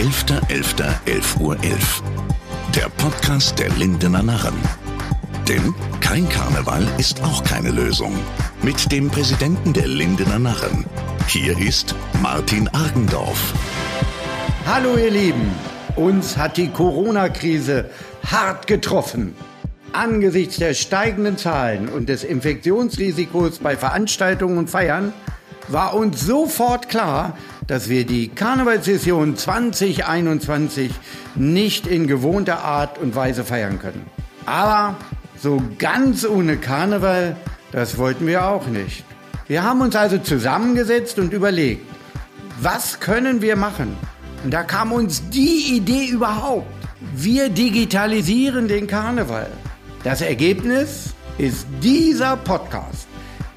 11.11.11 Uhr. 11. Der Podcast der Lindener Narren. Denn kein Karneval ist auch keine Lösung. Mit dem Präsidenten der Lindener Narren. Hier ist Martin Argendorf. Hallo ihr Lieben, uns hat die Corona-Krise hart getroffen. Angesichts der steigenden Zahlen und des Infektionsrisikos bei Veranstaltungen und Feiern war uns sofort klar, dass wir die Karnevalssession 2021 nicht in gewohnter Art und Weise feiern können. Aber so ganz ohne Karneval, das wollten wir auch nicht. Wir haben uns also zusammengesetzt und überlegt, was können wir machen? Und da kam uns die Idee überhaupt. Wir digitalisieren den Karneval. Das Ergebnis ist dieser Podcast.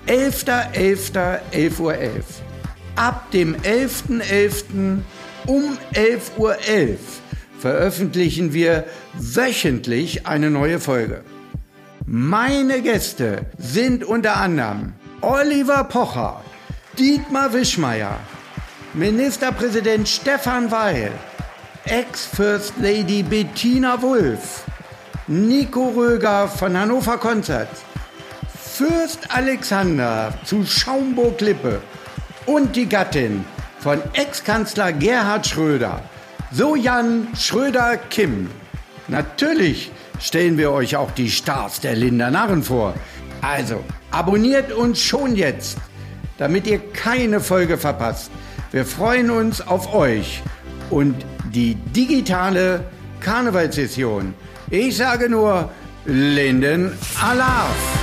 11.11.11 Uhr. 11. Ab dem 11.11. .11. um 11.11 Uhr 11 veröffentlichen wir wöchentlich eine neue Folge. Meine Gäste sind unter anderem Oliver Pocher, Dietmar Wischmeier, Ministerpräsident Stefan Weil, Ex-First Lady Bettina Wulff, Nico Röger von Hannover Konzert, Fürst Alexander zu Schaumburg-Lippe und die Gattin von Ex-Kanzler Gerhard Schröder, so Jan Schröder-Kim. Natürlich stellen wir euch auch die Stars der Linder Narren vor. Also, abonniert uns schon jetzt, damit ihr keine Folge verpasst. Wir freuen uns auf euch und die digitale Karnevalssession. Ich sage nur Linden Alarv.